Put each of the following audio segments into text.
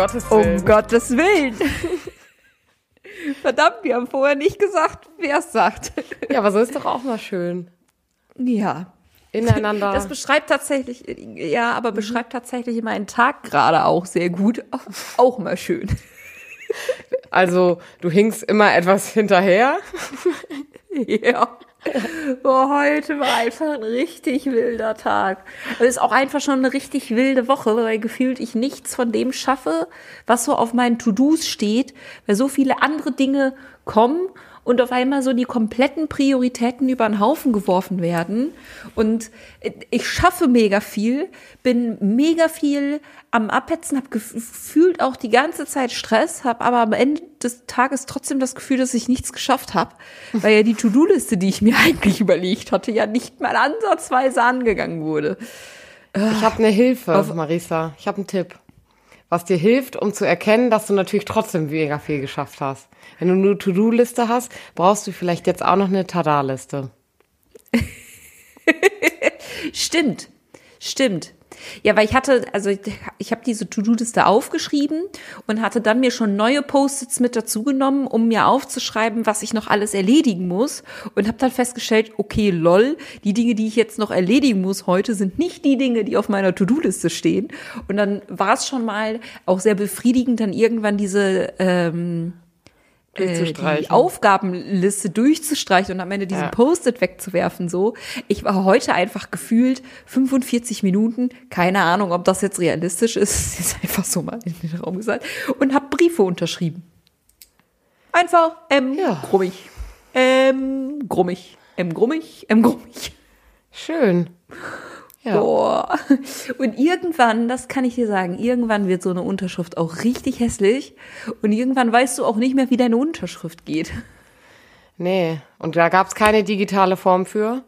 Um Gottes Willen. Um Gottes Willen. Verdammt, wir haben vorher nicht gesagt, wer es sagt. Ja, aber so ist doch auch mal schön. Ja. Ineinander. Das beschreibt tatsächlich, ja, aber beschreibt tatsächlich meinen Tag gerade auch sehr gut. Auch mal schön. Also, du hingst immer etwas hinterher. ja. Oh, heute war einfach ein richtig wilder Tag. Es ist auch einfach schon eine richtig wilde Woche, weil gefühlt ich nichts von dem schaffe, was so auf meinen To-Dos steht, weil so viele andere Dinge kommen und auf einmal so die kompletten Prioritäten über den Haufen geworfen werden. Und ich schaffe mega viel, bin mega viel am Abhetzen, habe gefühlt auch die ganze Zeit Stress, habe aber am Ende des Tages trotzdem das Gefühl, dass ich nichts geschafft habe, weil ja die To-Do-Liste, die ich mir eigentlich überlegt hatte, ja nicht mal ansatzweise angegangen wurde. Ich habe eine Hilfe, Auf Marisa. Ich habe einen Tipp was dir hilft, um zu erkennen, dass du natürlich trotzdem mega viel geschafft hast. Wenn du nur To-Do-Liste hast, brauchst du vielleicht jetzt auch noch eine Tada-Liste. stimmt, stimmt. Ja, weil ich hatte, also ich, ich habe diese To-Do-Liste aufgeschrieben und hatte dann mir schon neue Post-its mit dazugenommen, um mir aufzuschreiben, was ich noch alles erledigen muss. Und habe dann festgestellt, okay, lol, die Dinge, die ich jetzt noch erledigen muss heute, sind nicht die Dinge, die auf meiner To-Do-Liste stehen. Und dann war es schon mal auch sehr befriedigend, dann irgendwann diese ähm, äh, die Aufgabenliste durchzustreichen und am Ende diesen ja. Post-it wegzuwerfen, so. Ich war heute einfach gefühlt 45 Minuten, keine Ahnung, ob das jetzt realistisch ist, ist einfach so mal in den Raum gesagt, und habe Briefe unterschrieben. Einfach M ja. grummig, M grummig, M grummig, M grummig. Schön. Ja. Boah. Und irgendwann, das kann ich dir sagen, irgendwann wird so eine Unterschrift auch richtig hässlich und irgendwann weißt du auch nicht mehr, wie deine Unterschrift geht. Nee, und da gab es keine digitale Form für?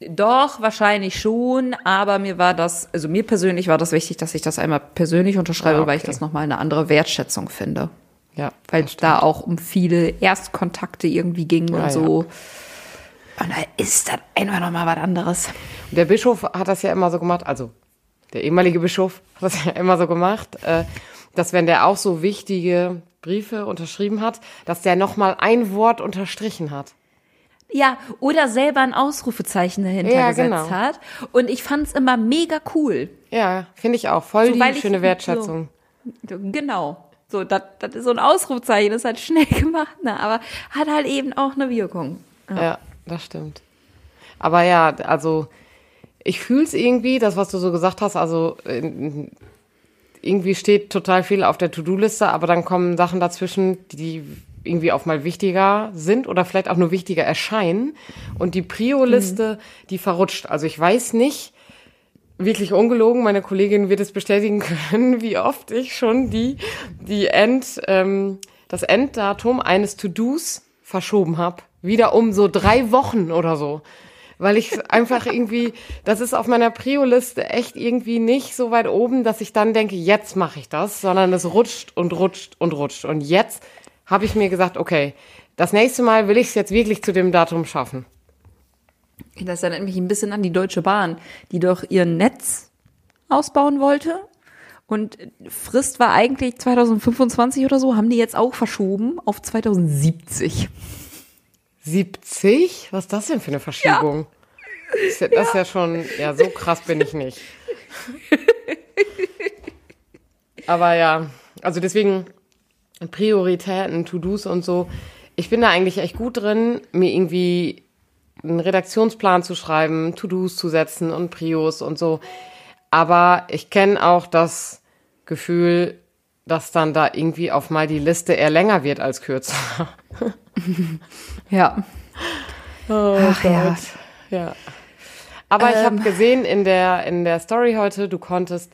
Doch, wahrscheinlich schon, aber mir war das, also mir persönlich war das wichtig, dass ich das einmal persönlich unterschreibe, ah, okay. weil ich das nochmal eine andere Wertschätzung finde. Ja. Weil es da auch um viele Erstkontakte irgendwie ging ah, und so. Ja. Und da ist dann einfach nochmal was anderes. Der Bischof hat das ja immer so gemacht, also der ehemalige Bischof hat das ja immer so gemacht, äh, dass wenn der auch so wichtige Briefe unterschrieben hat, dass der nochmal ein Wort unterstrichen hat. Ja, oder selber ein Ausrufezeichen dahinter ja, gesetzt genau. hat. Und ich fand's immer mega cool. Ja, finde ich auch. Voll so, die schöne Wertschätzung. So, genau. So, das ist so ein Ausrufezeichen, das ist halt schnell gemacht, ne? aber hat halt eben auch eine Wirkung. Ja. ja das stimmt. Aber ja, also ich fühle es irgendwie, das, was du so gesagt hast, also irgendwie steht total viel auf der To-Do-Liste, aber dann kommen Sachen dazwischen, die irgendwie auch mal wichtiger sind oder vielleicht auch nur wichtiger erscheinen. Und die Prio-Liste, mhm. die verrutscht. Also ich weiß nicht, wirklich ungelogen, meine Kollegin wird es bestätigen können, wie oft ich schon die, die End, ähm, das Enddatum eines To-Dos verschoben habe wieder um so drei Wochen oder so. Weil ich einfach irgendwie, das ist auf meiner Prio-Liste echt irgendwie nicht so weit oben, dass ich dann denke, jetzt mache ich das, sondern es rutscht und rutscht und rutscht. Und jetzt habe ich mir gesagt, okay, das nächste Mal will ich es jetzt wirklich zu dem Datum schaffen. Das erinnert mich ein bisschen an die Deutsche Bahn, die doch ihr Netz ausbauen wollte. Und Frist war eigentlich 2025 oder so, haben die jetzt auch verschoben auf 2070. 70? Was ist das denn für eine Verschiebung? Ja. Das, ist ja, das ist ja schon, ja, so krass bin ich nicht. Aber ja, also deswegen Prioritäten, To-Dos und so. Ich bin da eigentlich echt gut drin, mir irgendwie einen Redaktionsplan zu schreiben, To-Dos zu setzen und Prios und so. Aber ich kenne auch das Gefühl, dass dann da irgendwie auf mal die Liste eher länger wird als kürzer. ja. Oh Ach, Gott. Ja. ja. Aber ähm. ich habe gesehen in der, in der Story heute, du konntest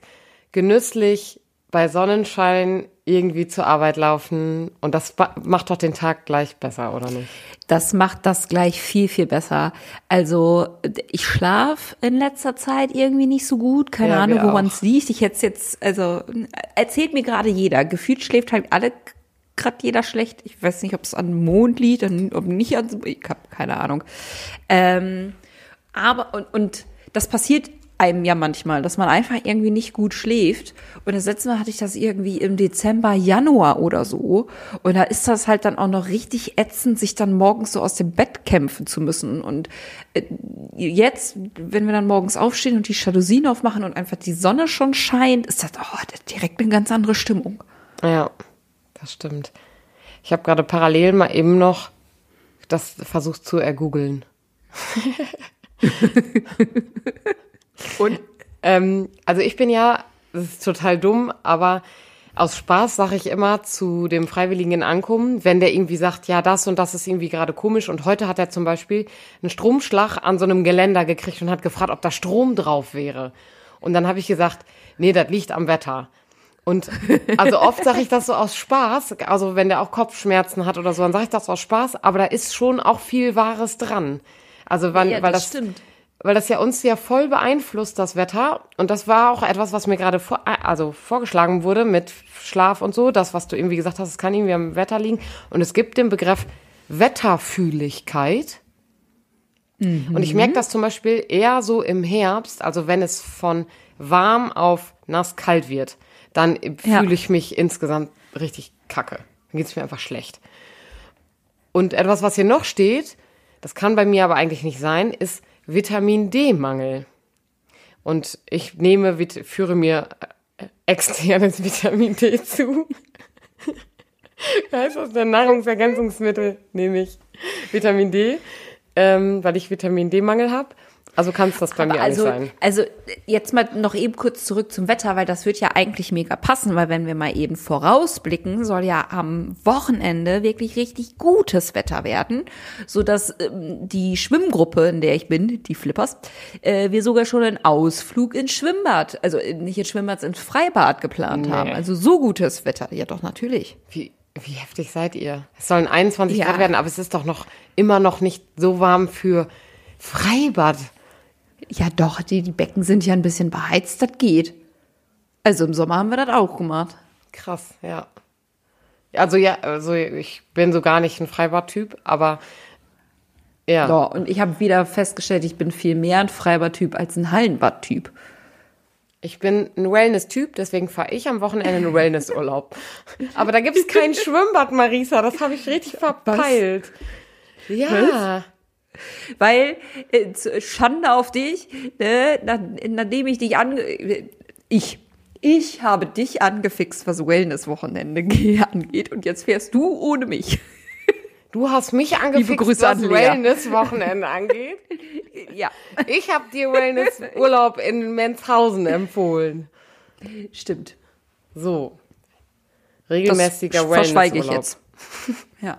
genüsslich bei Sonnenschein irgendwie zur Arbeit laufen und das macht doch den Tag gleich besser, oder nicht? Das macht das gleich viel, viel besser. Also ich schlaf in letzter Zeit irgendwie nicht so gut. Keine ja, Ahnung, woran es liegt. Ich hätte jetzt, also erzählt mir gerade jeder. Gefühlt schläft halt alle gerade jeder schlecht. Ich weiß nicht, ob es an Mond liegt, ob nicht an, ich habe keine Ahnung. Ähm, aber und, und das passiert einem ja manchmal, dass man einfach irgendwie nicht gut schläft. Und das letzte Mal hatte ich das irgendwie im Dezember, Januar oder so. Und da ist das halt dann auch noch richtig ätzend, sich dann morgens so aus dem Bett kämpfen zu müssen. Und äh, jetzt, wenn wir dann morgens aufstehen und die Jalousien aufmachen und einfach die Sonne schon scheint, ist das oh, direkt eine ganz andere Stimmung. Ja, das stimmt. Ich habe gerade parallel mal eben noch das versucht zu ergoogeln. Und? Ähm, also ich bin ja, das ist total dumm, aber aus Spaß sage ich immer zu dem Freiwilligen in Ankommen, wenn der irgendwie sagt, ja, das und das ist irgendwie gerade komisch. Und heute hat er zum Beispiel einen Stromschlag an so einem Geländer gekriegt und hat gefragt, ob da Strom drauf wäre. Und dann habe ich gesagt, nee, das liegt am Wetter. Und also oft sage ich das so aus Spaß, also wenn der auch Kopfschmerzen hat oder so, dann sage ich das aus Spaß, aber da ist schon auch viel Wahres dran. Also wann, ja, weil das, das stimmt. Weil das ja uns ja voll beeinflusst das Wetter und das war auch etwas, was mir gerade vor, also vorgeschlagen wurde mit Schlaf und so, das was du irgendwie gesagt hast, es kann irgendwie am Wetter liegen und es gibt den Begriff Wetterfühligkeit. Mhm. Und ich merke das zum Beispiel eher so im Herbst, also wenn es von warm auf nass kalt wird dann ja. fühle ich mich insgesamt richtig kacke. Dann geht es mir einfach schlecht. Und etwas, was hier noch steht, das kann bei mir aber eigentlich nicht sein, ist Vitamin D-Mangel. Und ich nehme, führe mir äh, externes Vitamin D zu. heißt aus der Nahrungsergänzungsmittel nehme ich Vitamin D, ähm, weil ich Vitamin D-Mangel habe. Also kann es das bei mir also, sein. Also jetzt mal noch eben kurz zurück zum Wetter, weil das wird ja eigentlich mega passen, weil wenn wir mal eben vorausblicken, soll ja am Wochenende wirklich richtig gutes Wetter werden, so dass ähm, die Schwimmgruppe, in der ich bin, die Flippers, äh, wir sogar schon einen Ausflug ins Schwimmbad, also nicht ins Schwimmbad, ins Freibad geplant nee. haben. Also so gutes Wetter, ja doch natürlich. Wie wie heftig seid ihr? Es sollen 21 ja. Grad werden, aber es ist doch noch immer noch nicht so warm für Freibad. Ja, doch, die, die Becken sind ja ein bisschen beheizt, das geht. Also im Sommer haben wir das auch gemacht. Krass, ja. Also ja, also ich bin so gar nicht ein Freibad-Typ, aber ja. ja. Und ich habe wieder festgestellt, ich bin viel mehr ein Freibad-Typ als ein Hallenbad-Typ. Ich bin ein Wellness-Typ, deswegen fahre ich am Wochenende einen Wellness-Urlaub. Aber da gibt es kein Schwimmbad, Marisa. Das habe ich richtig verpeilt. Was? Ja. Was? Weil, äh, Schande auf dich, ne, nachdem ich dich ange... Ich, ich habe dich angefixt, was Wellness-Wochenende angeht und jetzt fährst du ohne mich. Du hast mich angefixt, was Wellness-Wochenende angeht? ja. Ich habe dir Wellness-Urlaub in Menshausen empfohlen. Stimmt. So. Regelmäßiger Wellness-Urlaub. verschweige ich jetzt. ja.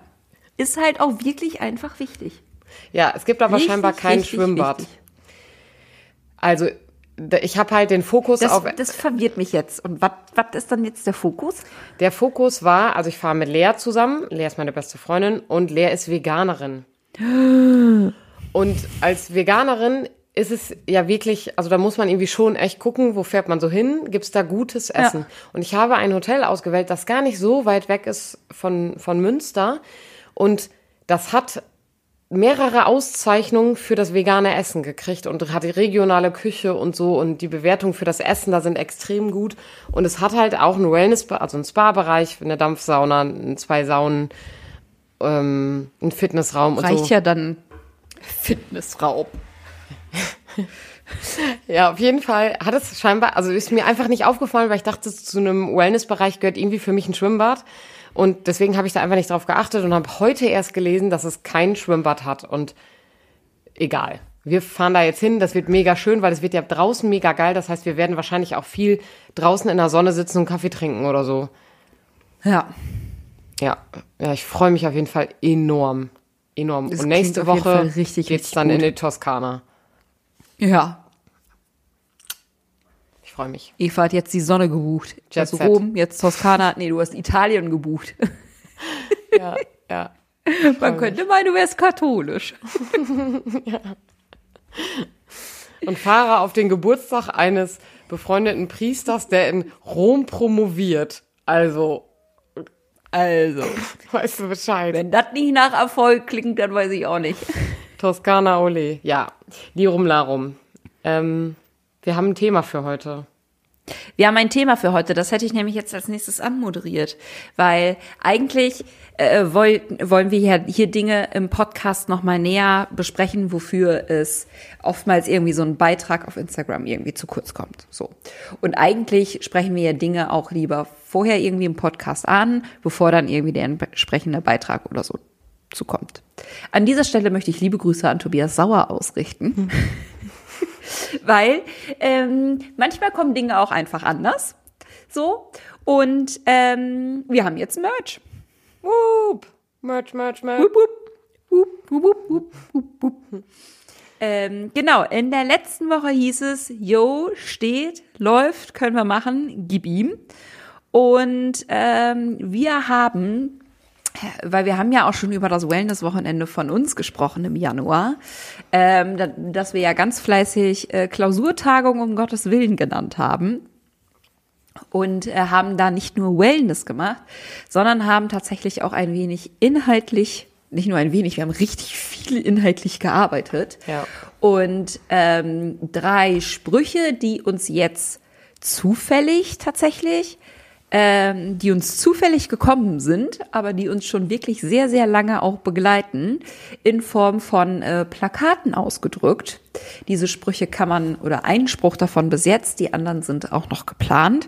Ist halt auch wirklich einfach wichtig. Ja, es gibt aber richtig, scheinbar kein richtig, Schwimmbad. Richtig. Also ich habe halt den Fokus das, auf. Das verwirrt mich jetzt. Und was ist dann jetzt der Fokus? Der Fokus war, also ich fahre mit Lea zusammen. Lea ist meine beste Freundin und Lea ist Veganerin. Und als Veganerin ist es ja wirklich, also da muss man irgendwie schon echt gucken, wo fährt man so hin, gibt's da gutes Essen. Ja. Und ich habe ein Hotel ausgewählt, das gar nicht so weit weg ist von, von Münster. Und das hat mehrere Auszeichnungen für das vegane Essen gekriegt und hat die regionale Küche und so und die Bewertungen für das Essen da sind extrem gut und es hat halt auch einen Wellness, also einen Spa-Bereich, eine Dampfsauna, zwei Saunen, ähm, einen Fitnessraum Reicht und so. Reicht ja dann Fitnessraum. ja, auf jeden Fall hat es scheinbar, also ist mir einfach nicht aufgefallen, weil ich dachte, zu einem Wellness-Bereich gehört irgendwie für mich ein Schwimmbad. Und deswegen habe ich da einfach nicht drauf geachtet und habe heute erst gelesen, dass es kein Schwimmbad hat. Und egal. Wir fahren da jetzt hin, das wird mega schön, weil es wird ja draußen mega geil. Das heißt, wir werden wahrscheinlich auch viel draußen in der Sonne sitzen und Kaffee trinken oder so. Ja. Ja, ja ich freue mich auf jeden Fall enorm. Enorm. Das und nächste Woche geht's dann gut. in die Toskana. Ja, freue mich. Eva hat jetzt die Sonne gebucht. Jet also Rom, jetzt Toskana. Nee, du hast Italien gebucht. Ja, ja. Man könnte meinen, du wärst katholisch. ja. Und fahre auf den Geburtstag eines befreundeten Priesters, der in Rom promoviert. Also. Also. Weißt du Bescheid? Wenn das nicht nach Erfolg klingt, dann weiß ich auch nicht. Toskana Ole. Ja. Lirum Larum. Ähm, Wir haben ein Thema für heute. Wir haben ein Thema für heute, das hätte ich nämlich jetzt als nächstes anmoderiert, weil eigentlich äh, woll, wollen wir ja hier Dinge im Podcast nochmal näher besprechen, wofür es oftmals irgendwie so ein Beitrag auf Instagram irgendwie zu kurz kommt. So. Und eigentlich sprechen wir ja Dinge auch lieber vorher irgendwie im Podcast an, bevor dann irgendwie der entsprechende Beitrag oder so zukommt. An dieser Stelle möchte ich liebe Grüße an Tobias Sauer ausrichten. Hm. weil ähm, manchmal kommen Dinge auch einfach anders. So. Und ähm, wir haben jetzt Merch. Whoop. Merch, Merch, Merch. Whoop. Whoop, whoop, whoop, whoop, whoop. Ähm, genau, in der letzten Woche hieß es, yo, steht, läuft, können wir machen, gib ihm. Und ähm, wir haben weil wir haben ja auch schon über das Wellness-Wochenende von uns gesprochen im Januar, ähm, dass wir ja ganz fleißig äh, Klausurtagung um Gottes Willen genannt haben. Und äh, haben da nicht nur Wellness gemacht, sondern haben tatsächlich auch ein wenig inhaltlich, nicht nur ein wenig, wir haben richtig viel inhaltlich gearbeitet. Ja. und ähm, drei Sprüche, die uns jetzt zufällig tatsächlich ähm, die uns zufällig gekommen sind, aber die uns schon wirklich sehr, sehr lange auch begleiten, in Form von äh, Plakaten ausgedrückt. Diese Sprüche kann man, oder ein Spruch davon bis jetzt, die anderen sind auch noch geplant,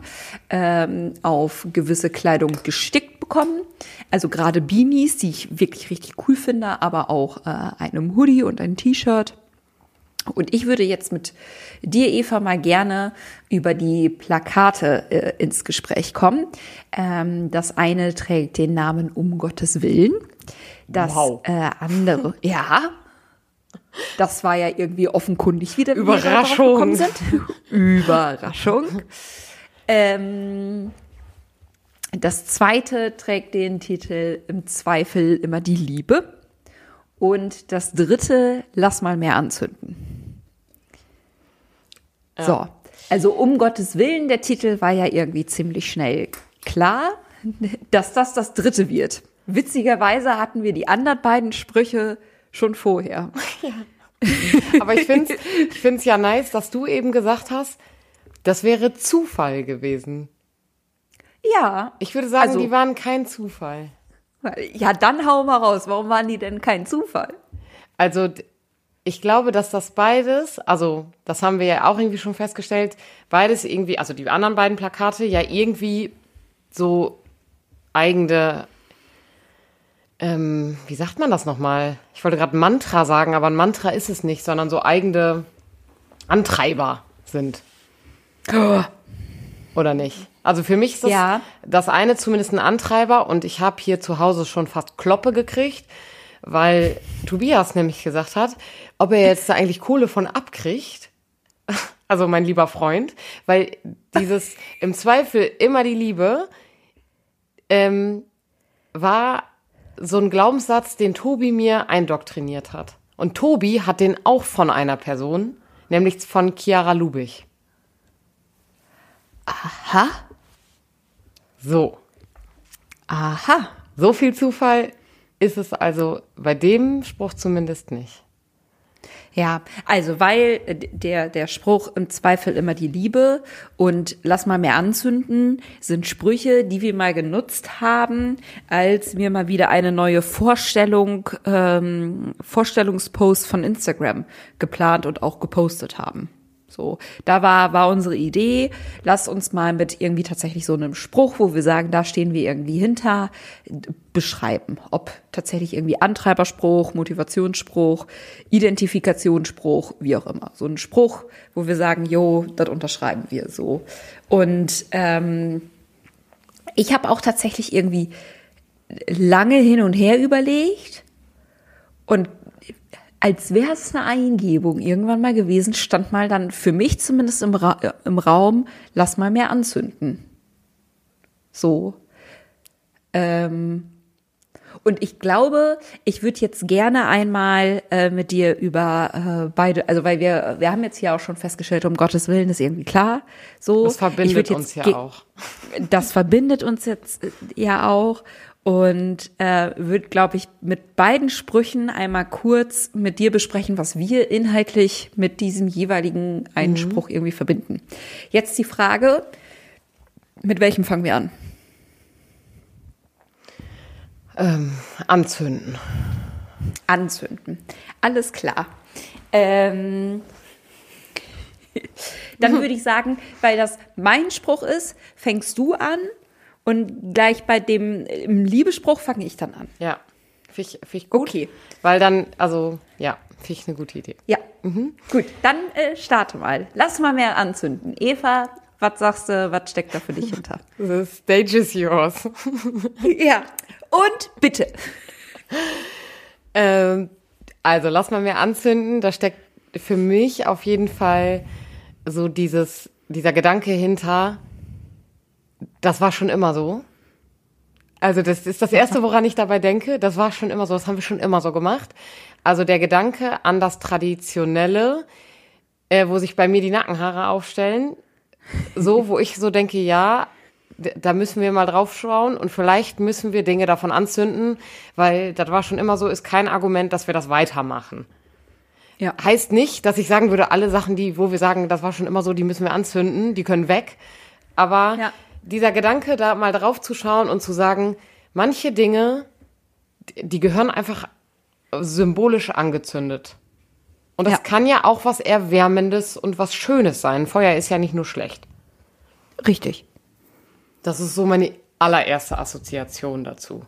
ähm, auf gewisse Kleidung gestickt bekommen. Also gerade Beanies, die ich wirklich richtig cool finde, aber auch äh, einem Hoodie und ein T-Shirt. Und ich würde jetzt mit dir, Eva, mal gerne über die Plakate äh, ins Gespräch kommen. Ähm, das eine trägt den Namen Um Gottes Willen. Das wow. äh, andere, ja, das war ja irgendwie offenkundig wieder. Überraschung. Sind. Überraschung. Ähm, das zweite trägt den Titel Im Zweifel immer die Liebe. Und das dritte, lass mal mehr anzünden. Ja. So, also um Gottes Willen, der Titel war ja irgendwie ziemlich schnell klar, dass das das dritte wird. Witzigerweise hatten wir die anderen beiden Sprüche schon vorher. Ja. Aber ich finde es ich find's ja nice, dass du eben gesagt hast, das wäre Zufall gewesen. Ja. Ich würde sagen, also, die waren kein Zufall. Ja, dann hau mal raus. Warum waren die denn kein Zufall? Also, ich glaube, dass das beides, also das haben wir ja auch irgendwie schon festgestellt, beides irgendwie, also die anderen beiden Plakate ja irgendwie so eigene, ähm, wie sagt man das nochmal? Ich wollte gerade Mantra sagen, aber ein Mantra ist es nicht, sondern so eigene Antreiber sind. Oh. Oder nicht? Also für mich ist das, ja. das eine zumindest ein Antreiber und ich habe hier zu Hause schon fast Kloppe gekriegt, weil Tobias nämlich gesagt hat, ob er jetzt da eigentlich Kohle von abkriegt. Also mein lieber Freund, weil dieses im Zweifel immer die Liebe ähm, war so ein Glaubenssatz, den Tobi mir eindoktriniert hat. Und Tobi hat den auch von einer Person, nämlich von Chiara Lubich. Aha. So. Aha. So viel Zufall ist es also bei dem Spruch zumindest nicht. Ja, also weil der, der Spruch im Zweifel immer die Liebe und lass mal mehr anzünden, sind Sprüche, die wir mal genutzt haben, als wir mal wieder eine neue Vorstellung, ähm, Vorstellungspost von Instagram geplant und auch gepostet haben. So, da war, war unsere Idee, lass uns mal mit irgendwie tatsächlich so einem Spruch, wo wir sagen, da stehen wir irgendwie hinter, beschreiben. Ob tatsächlich irgendwie Antreiberspruch, Motivationsspruch, Identifikationsspruch, wie auch immer. So ein Spruch, wo wir sagen, jo, das unterschreiben wir so. Und ähm, ich habe auch tatsächlich irgendwie lange hin und her überlegt und als wäre es eine Eingebung irgendwann mal gewesen, stand mal dann für mich zumindest im, Ra im Raum, lass mal mehr anzünden. So. Ähm, und ich glaube, ich würde jetzt gerne einmal äh, mit dir über äh, beide, also weil wir, wir haben jetzt hier auch schon festgestellt, um Gottes Willen ist irgendwie klar. So, das verbindet uns ja auch. Das verbindet uns jetzt äh, ja auch. Und äh, würde, glaube ich, mit beiden Sprüchen einmal kurz mit dir besprechen, was wir inhaltlich mit diesem jeweiligen Einspruch irgendwie verbinden. Jetzt die Frage, mit welchem fangen wir an? Ähm, anzünden. Anzünden. Alles klar. Ähm, dann würde ich sagen, weil das mein Spruch ist, fängst du an und gleich bei dem im Liebespruch fange ich dann an. Ja, finde ich, find ich gut. Okay. Weil dann, also, ja, finde ich eine gute Idee. Ja, gut. Dann äh, starte mal. Lass mal mehr anzünden. Eva, was sagst du, was steckt da für dich hinter? The stage is yours. ja. Und bitte. Ähm, also, lass mal mehr anzünden. Da steckt für mich auf jeden Fall so dieses, dieser Gedanke hinter, das war schon immer so. Also das ist das Erste, woran ich dabei denke. Das war schon immer so, das haben wir schon immer so gemacht. Also der Gedanke an das Traditionelle, äh, wo sich bei mir die Nackenhaare aufstellen, so, wo ich so denke, ja, da müssen wir mal drauf schauen und vielleicht müssen wir Dinge davon anzünden, weil das war schon immer so, ist kein Argument, dass wir das weitermachen. Ja. Heißt nicht, dass ich sagen würde, alle Sachen, die, wo wir sagen, das war schon immer so, die müssen wir anzünden, die können weg. Aber Ja. Dieser Gedanke, da mal drauf zu schauen und zu sagen, manche Dinge, die- gehören einfach symbolisch angezündet. Und das Ja. kann ja auch was Erwärmendes und was Schönes sein. Feuer ist ja nicht nur schlecht. Richtig. Das ist so meine allererste Assoziation dazu.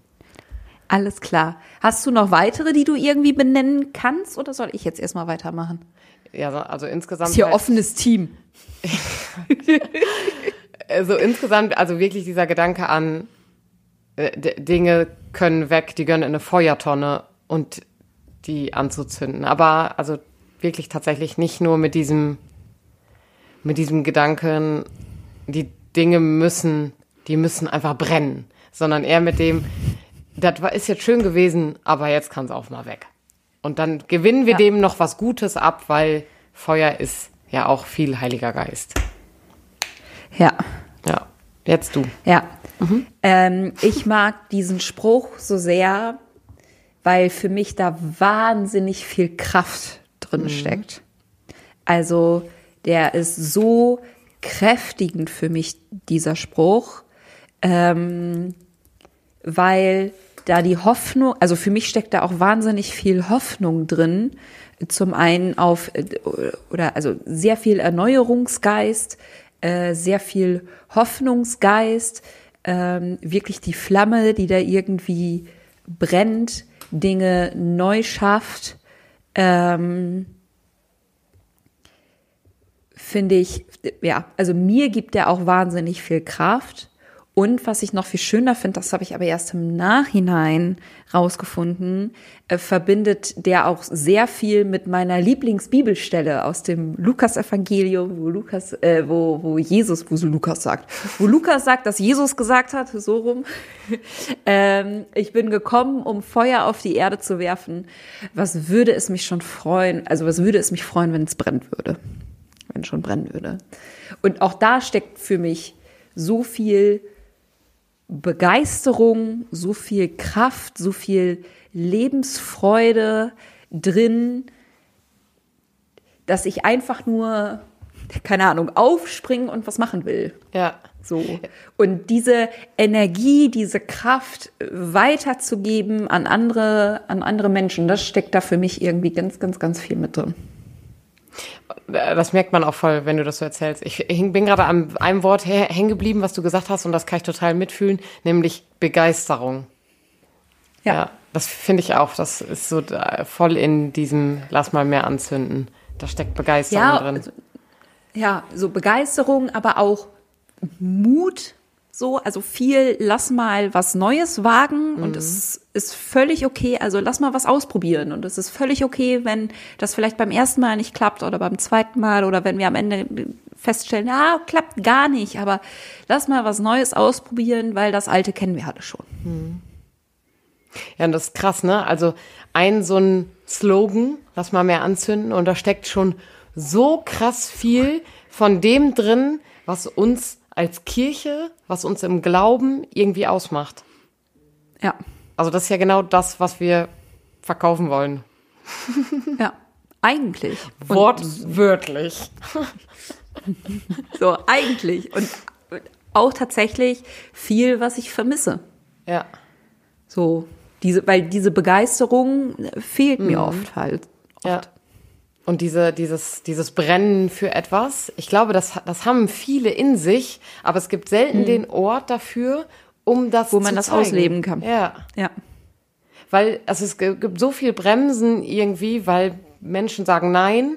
Alles klar. Hast du noch weitere, die du irgendwie benennen kannst oder soll ich jetzt erstmal weitermachen? Ja, so- also insgesamt. Ist hier halt- offenes Team. Also insgesamt, also wirklich dieser Gedanke an, äh, Dinge können weg, die gehören in eine Feuertonne und die anzuzünden. Aber also wirklich tatsächlich nicht nur mit diesem, mit diesem Gedanken, die Dinge müssen, die müssen einfach brennen, sondern eher mit dem, das war- ist jetzt schön gewesen, aber jetzt kann es auch mal weg. Und dann gewinnen wir Ja. dem noch was Gutes ab, weil Feuer ist ja auch viel Heiliger Geist. Ja. Ja, jetzt du. Ja. Ähm, ich mag diesen Spruch so sehr, weil für mich da wahnsinnig viel Kraft drin steckt. Also der ist so kräftigend für mich, dieser Spruch, ähm, weil da die Hoffnung, also für mich steckt da auch wahnsinnig viel Hoffnung drin. Zum einen auf, äh, oder also sehr viel Erneuerungsgeist, äh, sehr viel Hoffnungsgeist, ähm, wirklich die Flamme, die da irgendwie brennt, Dinge neu schafft. Ähm, finde ich, ja, also mir gibt er auch wahnsinnig viel Kraft. Und was ich noch viel schöner finde, das habe ich aber erst im Nachhinein rausgefunden, äh, verbindet der auch sehr viel mit meiner Lieblingsbibelstelle aus dem Lukas-Evangelium, wo Lukas, äh, wo, wo Jesus, wo so Lukas sagt, wo Lukas sagt, dass Jesus gesagt hat, so rum, ähm, ich bin gekommen, um Feuer auf die Erde zu werfen. Was würde es mich schon freuen, also was würde es mich freuen, wenn es brennt würde? wenn schon brennen würde. Und auch da steckt für mich so viel Begeisterung, so viel Kraft, so viel Lebensfreude drin, dass ich einfach nur, keine Ahnung, aufspringen und was machen will. Ja. So. Und diese Energie, diese Kraft weiterzugeben an andere, an andere Menschen, das steckt da für mich irgendwie ganz, ganz, ganz viel mit drin. Das merkt man auch voll, wenn du das so erzählst. Ich bin gerade an einem Wort hä- hängen geblieben, was du gesagt hast, und das kann ich total mitfühlen, nämlich Begeisterung. Ja, das finde ich auch. Das ist so da, voll in diesem Lass mal mehr anzünden. Da steckt Begeisterung Ja, drin. also, ja, so Begeisterung, aber auch Mut, so, also viel, lass mal was Neues wagen und es ist völlig okay, also lass mal was ausprobieren und es ist völlig okay, wenn das vielleicht beim ersten Mal nicht klappt oder beim zweiten Mal oder wenn wir am Ende feststellen, ja, klappt gar nicht, aber lass mal was Neues ausprobieren, weil das Alte kennen wir alle schon. Ja, und das ist krass, ne? Also ein so ein Slogan, lass mal mehr anzünden, und da steckt schon so krass viel von dem drin, was uns als Kirche, was uns im Glauben irgendwie ausmacht. Ja. Also das ist ja genau das, was wir verkaufen wollen. Ja. Eigentlich. Wortwörtlich. so, eigentlich. Und auch tatsächlich viel, was ich vermisse. Ja. So, diese, weil diese Begeisterung fehlt mir oft halt. Ja. Und diese, dieses, dieses Brennen für etwas, ich glaube, das, das haben viele in sich, aber es gibt selten den Ort dafür, um das Wo man das zeigen. ausleben kann. Ja. Ja. Weil also es gi- gibt so viel Bremsen irgendwie, weil Menschen sagen Nein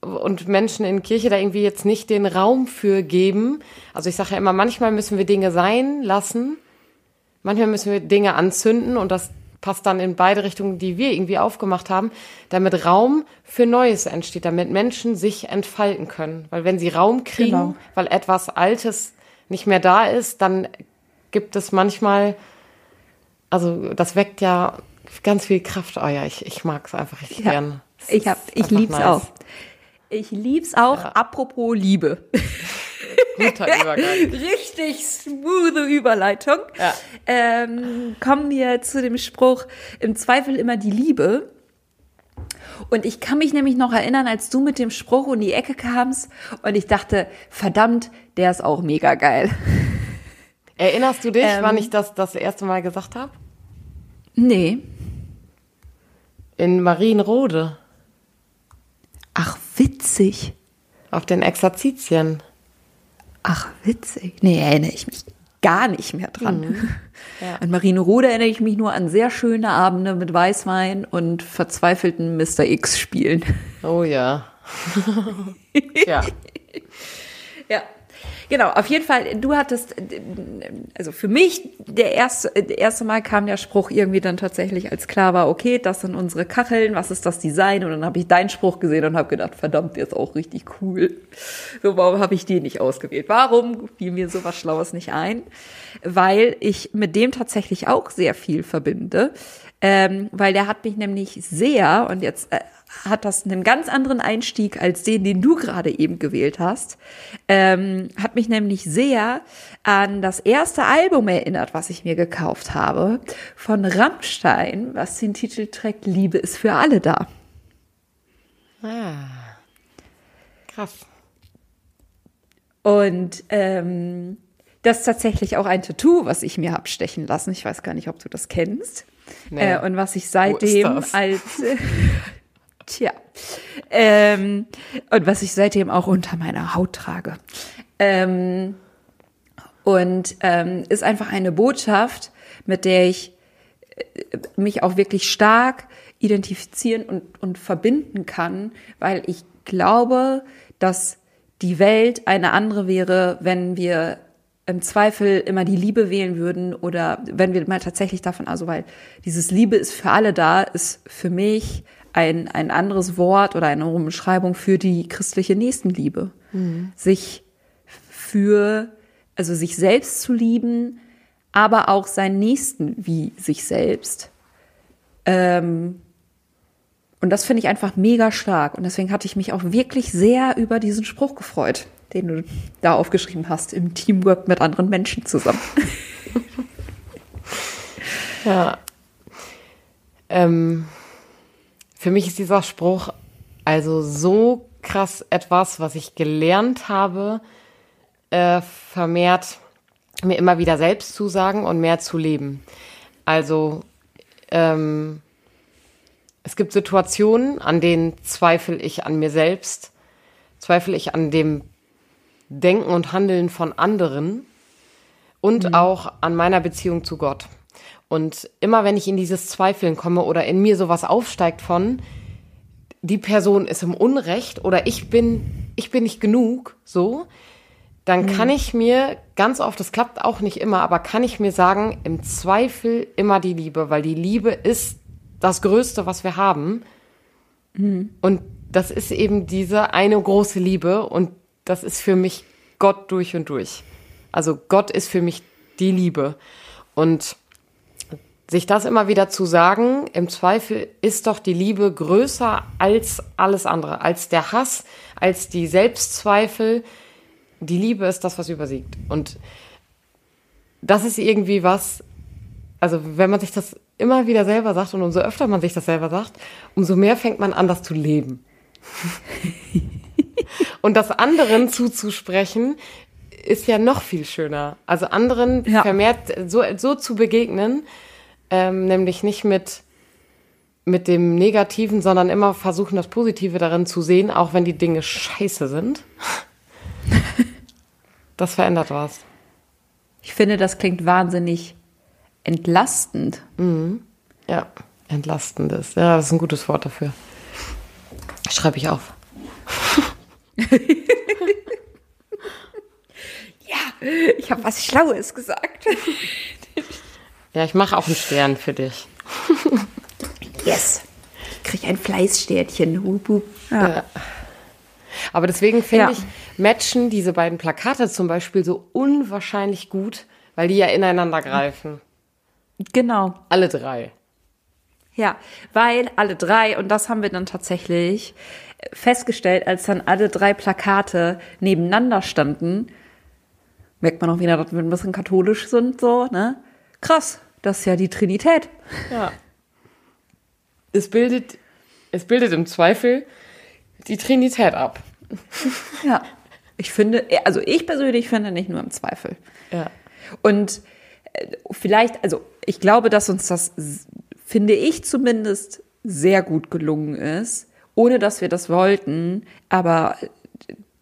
und Menschen in Kirche da irgendwie jetzt nicht den Raum für geben. Also ich sage ja immer, manchmal müssen wir Dinge sein lassen, manchmal müssen wir Dinge anzünden und das passt dann in beide Richtungen, die wir irgendwie aufgemacht haben, damit Raum für Neues entsteht, damit Menschen sich entfalten können. Weil wenn sie Raum kriegen, Genau. weil etwas Altes nicht mehr da ist, dann gibt es manchmal also das weckt ja ganz viel Kraft. Oh ja, ich, ich mag es einfach richtig Ja. gern. Ich, hab, ich lieb's nice. auch. Ich lieb's auch, apropos Liebe. Guter Übergang. Richtig smooth Überleitung. Ja. Ähm, kommen wir zu dem Spruch, im Zweifel immer die Liebe. Und ich kann mich nämlich noch erinnern, als du mit dem Spruch um die Ecke kamst und ich dachte, verdammt, der ist auch mega geil. Erinnerst du dich, Ähm. wann ich das das erste Mal gesagt habe? Nee. In Marienrode Ach, witzig. auf den Exerzitien. Ach, witzig. Nee, erinnere ich mich gar nicht mehr dran. Mhm. Ja. An Marienrode erinnere ich mich nur an sehr schöne Abende mit Weißwein und verzweifelten Mr. X-Spielen. Oh ja. ja. Ja. Genau, auf jeden Fall, du hattest, also für mich, der erste, der erste Mal kam der Spruch irgendwie dann tatsächlich, als klar war, okay, das sind unsere Kacheln, was ist das Design? Und dann habe ich deinen Spruch gesehen und habe gedacht, verdammt, der ist auch richtig cool. So, warum habe ich den nicht ausgewählt? Warum fiel mir sowas Schlaues nicht ein? Weil ich mit dem tatsächlich auch sehr viel verbinde. Ähm, weil der hat mich nämlich sehr, und jetzt äh, hat das einen ganz anderen Einstieg als den, den du gerade eben gewählt hast, ähm, hat mich nämlich sehr an das erste Album erinnert, was ich mir gekauft habe, von Rammstein, was den Titel trägt, Liebe ist für alle da. Ah. Krass. Und ähm, das ist tatsächlich auch ein Tattoo, was ich mir hab stechen lassen. Ich weiß gar nicht, ob du das kennst. Nee. Äh, und was ich seitdem als äh, tja ähm, und was ich seitdem auch unter meiner Haut trage. Ähm, und ähm, ist einfach eine Botschaft, mit der ich äh, mich auch wirklich stark identifizieren und, und verbinden kann, weil ich glaube, dass die Welt eine andere wäre, wenn wir im Zweifel immer die Liebe wählen würden oder wenn wir mal tatsächlich davon, also weil dieses Liebe ist für alle da, ist für mich ein, ein anderes Wort oder eine Umschreibung für die christliche Nächstenliebe. Sich für, also sich selbst zu lieben, aber auch seinen Nächsten wie sich selbst. Ähm, und das finde ich einfach mega stark. Und deswegen hatte ich mich auch wirklich sehr über diesen Spruch gefreut, den du da aufgeschrieben hast, im Teamwork mit anderen Menschen zusammen. Ja. Ähm, für mich ist dieser Spruch also so krass etwas, was ich gelernt habe, äh, vermehrt mir immer wieder selbst zu sagen und mehr zu leben. Also ähm, es gibt Situationen, an denen zweifle ich an mir selbst, zweifle ich an dem Denken und Handeln von anderen und auch an meiner Beziehung zu Gott. Und immer wenn ich in dieses Zweifeln komme oder in mir sowas aufsteigt von, die Person ist im Unrecht oder ich bin, ich bin nicht genug, so, dann kann ich mir ganz oft, das klappt auch nicht immer, aber kann ich mir sagen, im Zweifel immer die Liebe, weil die Liebe ist das Größte, was wir haben. Und das ist eben diese eine große Liebe und das ist für mich Gott durch und durch. Also Gott ist für mich die Liebe. Und sich das immer wieder zu sagen, im Zweifel ist doch die Liebe größer als alles andere, als der Hass, als die Selbstzweifel. Die Liebe ist das, was übersiegt. Und das ist irgendwie was, also wenn man sich das immer wieder selber sagt und umso öfter man sich das selber sagt, umso mehr fängt man an, das zu leben. und das anderen zuzusprechen, ist ja noch viel schöner. Also anderen Ja. vermehrt so, so zu begegnen, ähm, nämlich nicht mit, mit dem Negativen, sondern immer versuchen, das Positive darin zu sehen, auch wenn die Dinge scheiße sind. Das verändert was. Ich finde, das klingt wahnsinnig entlastend. Ja, entlastendes. Ja, das ist ein gutes Wort dafür. Schreibe ich auf. Ich habe was Schlaues gesagt. Ja, ich mache auch einen Stern für dich. Yes. Ich kriege ein Fleißsternchen. Hup, hup. Ja. Ja. Aber deswegen finde Ja. ich, matchen diese beiden Plakate zum Beispiel so unwahrscheinlich gut, weil die ja ineinander greifen. Genau. Alle drei. Ja, weil alle drei, und das haben wir dann tatsächlich festgestellt, als dann alle drei Plakate nebeneinander standen, merkt man auch wieder, dass wir ein bisschen katholisch sind, so, ne? Krass, das ist ja die Trinität. Ja. Es bildet, es bildet im Zweifel die Trinität ab. Ja. Ich finde, also ich persönlich finde nicht nur im Zweifel. Ja. Und äh, vielleicht, also ich glaube, dass uns das, finde ich zumindest, sehr gut gelungen ist, ohne dass wir das wollten, aber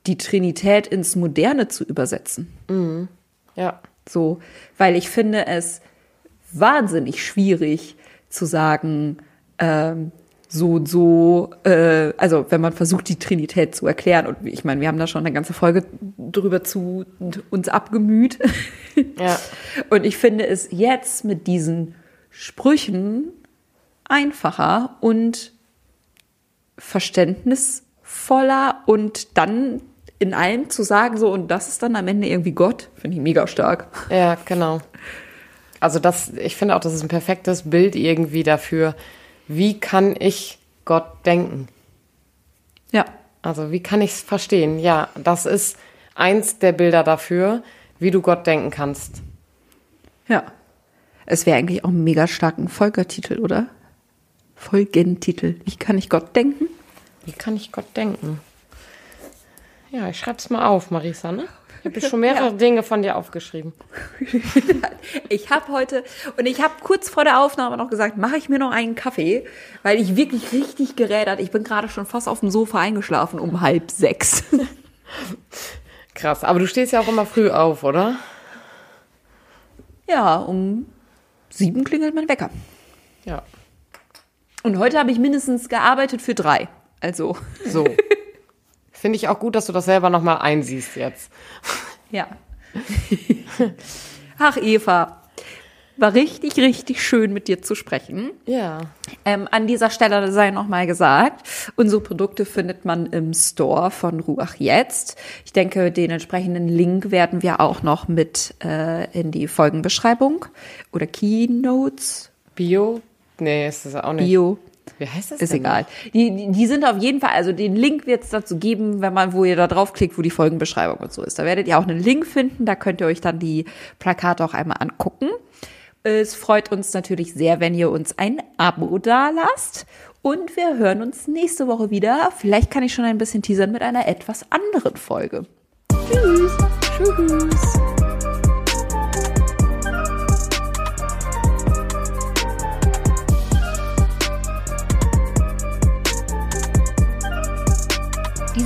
die Trinität ins Moderne zu übersetzen. Ja. So, weil ich finde es wahnsinnig schwierig zu sagen, ähm, so und so, äh, also wenn man versucht, die Trinität zu erklären, und ich meine, wir haben da schon eine ganze Folge drüber zu uns abgemüht. Ja. Und ich finde es jetzt mit diesen Sprüchen einfacher und verständnisvoller und dann in allem zu sagen, so, und das ist dann am Ende irgendwie Gott, finde ich mega stark. Ja, genau. Also das, ich finde auch, das ist ein perfektes Bild irgendwie dafür, wie kann ich Gott denken? Ja. Also wie kann ich es verstehen? Ja, das ist eins der Bilder dafür, wie du Gott denken kannst. Ja. Es wäre eigentlich auch ein mega starken Folgertitel, oder? Folgentitel. Wie kann ich Gott denken? Wie kann ich Gott denken? Ja, ich schreib's mal auf, Marisa, ne? Ich habe schon mehrere Dinge von dir aufgeschrieben. Ich habe heute, und ich habe kurz vor der Aufnahme noch gesagt, mache ich mir noch einen Kaffee, weil ich wirklich richtig gerädert. Ich bin gerade schon fast auf dem Sofa eingeschlafen um halb sechs. Krass, aber du stehst ja auch immer früh auf, oder? Ja, um sieben klingelt mein Wecker. Ja. Und heute habe ich mindestens gearbeitet für drei. Also, So. Finde ich auch gut, dass du das selber nochmal einsiehst jetzt. ja. Ach, Eva. War richtig, richtig schön mit dir zu sprechen. Ja. Ähm, an dieser Stelle sei nochmal gesagt, unsere Produkte findet man im Store von Ruach jetzt. Ich denke, den entsprechenden Link werden wir auch noch mit äh, in die Folgenbeschreibung oder Keynotes, Bio? Nee, ist das auch nicht. Bio. Wie heißt das Ist denn? egal. Die, die, die sind auf jeden Fall, also den Link wird es dazu geben, wenn man, wo ihr da draufklickt, wo die Folgenbeschreibung und so ist. Da werdet ihr auch einen Link finden, da könnt ihr euch dann die Plakate auch einmal angucken. Es freut uns natürlich sehr, wenn ihr uns ein Abo dalasst. Und wir hören uns nächste Woche wieder. Vielleicht kann ich schon ein bisschen teasern mit einer etwas anderen Folge. Tschüss. Tschüss.